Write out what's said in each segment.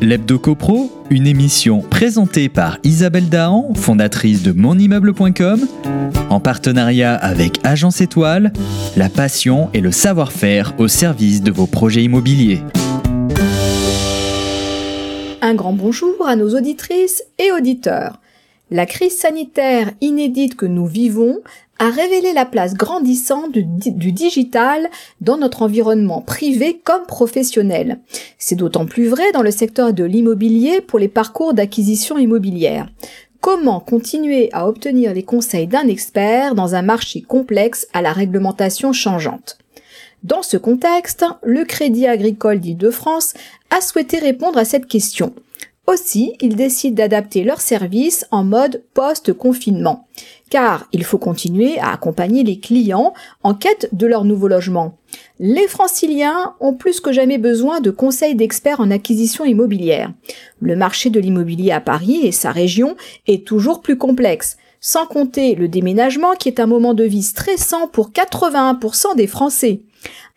L'Hebdo CoPro, une émission présentée par Isabelle Dahan, fondatrice de monimmeuble.com, en partenariat avec Agence Étoile, la passion et le savoir-faire au service de vos projets immobiliers. Un grand bonjour à nos auditrices et auditeurs. La crise sanitaire inédite que nous vivons a révélé la place grandissante du, digital dans notre environnement privé comme professionnel. C'est d'autant plus vrai dans le secteur de l'immobilier pour les parcours d'acquisition immobilière. Comment continuer à obtenir les conseils d'un expert dans un marché complexe à la réglementation changeante? Dans ce contexte, le Crédit agricole d'Île-de-France a souhaité répondre à cette question. Aussi, ils décident d'adapter leurs services en mode post-confinement, car il faut continuer à accompagner les clients en quête de leur nouveau logement. Les franciliens ont plus que jamais besoin de conseils d'experts en acquisition immobilière. Le marché de l'immobilier à Paris et sa région est toujours plus complexe, sans compter le déménagement qui est un moment de vie stressant pour 81% des Français.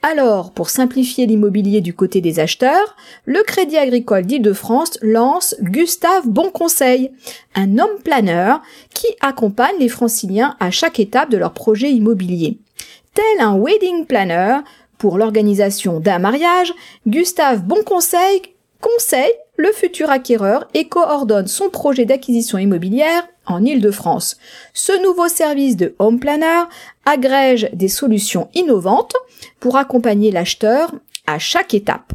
Alors, pour simplifier l'immobilier du côté des acheteurs, le Crédit agricole d'Île-de-France lance Gustave Bonconseil, un homme planeur qui accompagne les franciliens à chaque étape de leur projet immobilier. Tel un wedding planner pour l'organisation d'un mariage, Gustave Bonconseil conseille le futur acquéreur et coordonne son projet d'acquisition immobilière en Ile-de-France. Ce nouveau service de Home Planner agrège des solutions innovantes pour accompagner l'acheteur à chaque étape.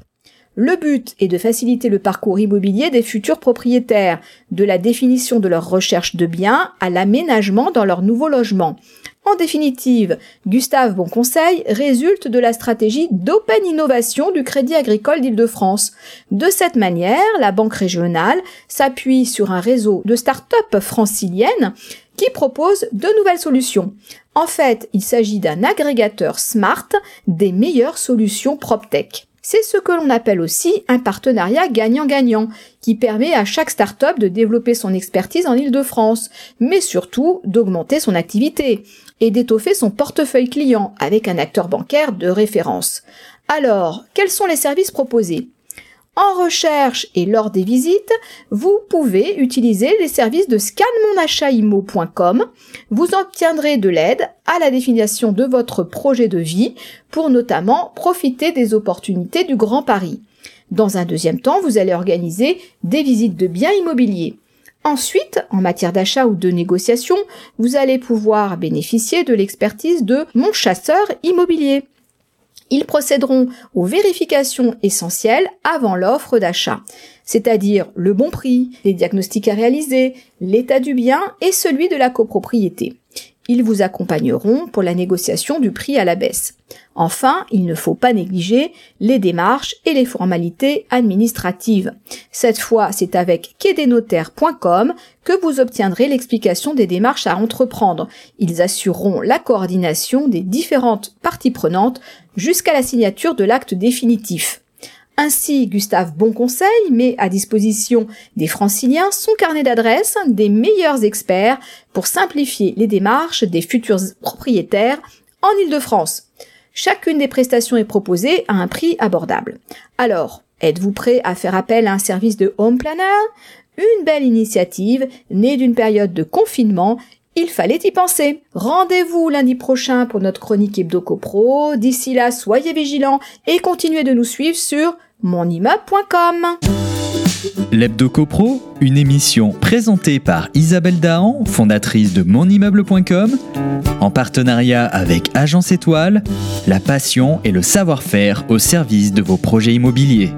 Le but est de faciliter le parcours immobilier des futurs propriétaires, de la définition de leur recherche de biens à l'aménagement dans leur nouveau logement. En définitive, Gustave Bonconseil résulte de la stratégie d'open innovation du Crédit agricole d'Île-de-France. De cette manière, la Banque régionale s'appuie sur un réseau de start-up franciliennes qui proposent de nouvelles solutions. En fait, il s'agit d'un agrégateur smart des meilleures solutions PropTech. C'est ce que l'on appelle aussi un partenariat gagnant-gagnant, qui permet à chaque start-up de développer son expertise en Ile-de-France, mais surtout d'augmenter son activité et d'étoffer son portefeuille client avec un acteur bancaire de référence. Alors, quels sont les services proposés? En recherche et lors des visites, vous pouvez utiliser les services de scanmonachaimo.com. Vous obtiendrez de l'aide à la définition de votre projet de vie pour notamment profiter des opportunités du Grand Paris. Dans un deuxième temps, vous allez organiser des visites de biens immobiliers. Ensuite, en matière d'achat ou de négociation, vous allez pouvoir bénéficier de l'expertise de mon chasseur immobilier. Ils procéderont aux vérifications essentielles avant l'offre d'achat, c'est-à-dire le bon prix, les diagnostics à réaliser, l'état du bien et celui de la copropriété. Ils vous accompagneront pour la négociation du prix à la baisse. Enfin, il ne faut pas négliger les démarches et les formalités administratives. Cette fois, c'est avec quedenotaire.com que vous obtiendrez l'explication des démarches à entreprendre. Ils assureront la coordination des différentes parties prenantes jusqu'à la signature de l'acte définitif. Ainsi, Gustave Bonconseil met à disposition des franciliens son carnet d'adresses des meilleurs experts pour simplifier les démarches des futurs propriétaires en Ile-de-France. Chacune des prestations est proposée à un prix abordable. Alors, êtes-vous prêt à faire appel à un service de home planner? Une belle initiative née d'une période de confinement il fallait y penser. Rendez-vous lundi prochain pour notre chronique Hebdo Pro. D'ici là, soyez vigilants et continuez de nous suivre sur monimmeuble.com. L'Hebdo CoPro, une émission présentée par Isabelle Dahan, fondatrice de monimmeuble.com, en partenariat avec Agence Étoile, la passion et le savoir-faire au service de vos projets immobiliers.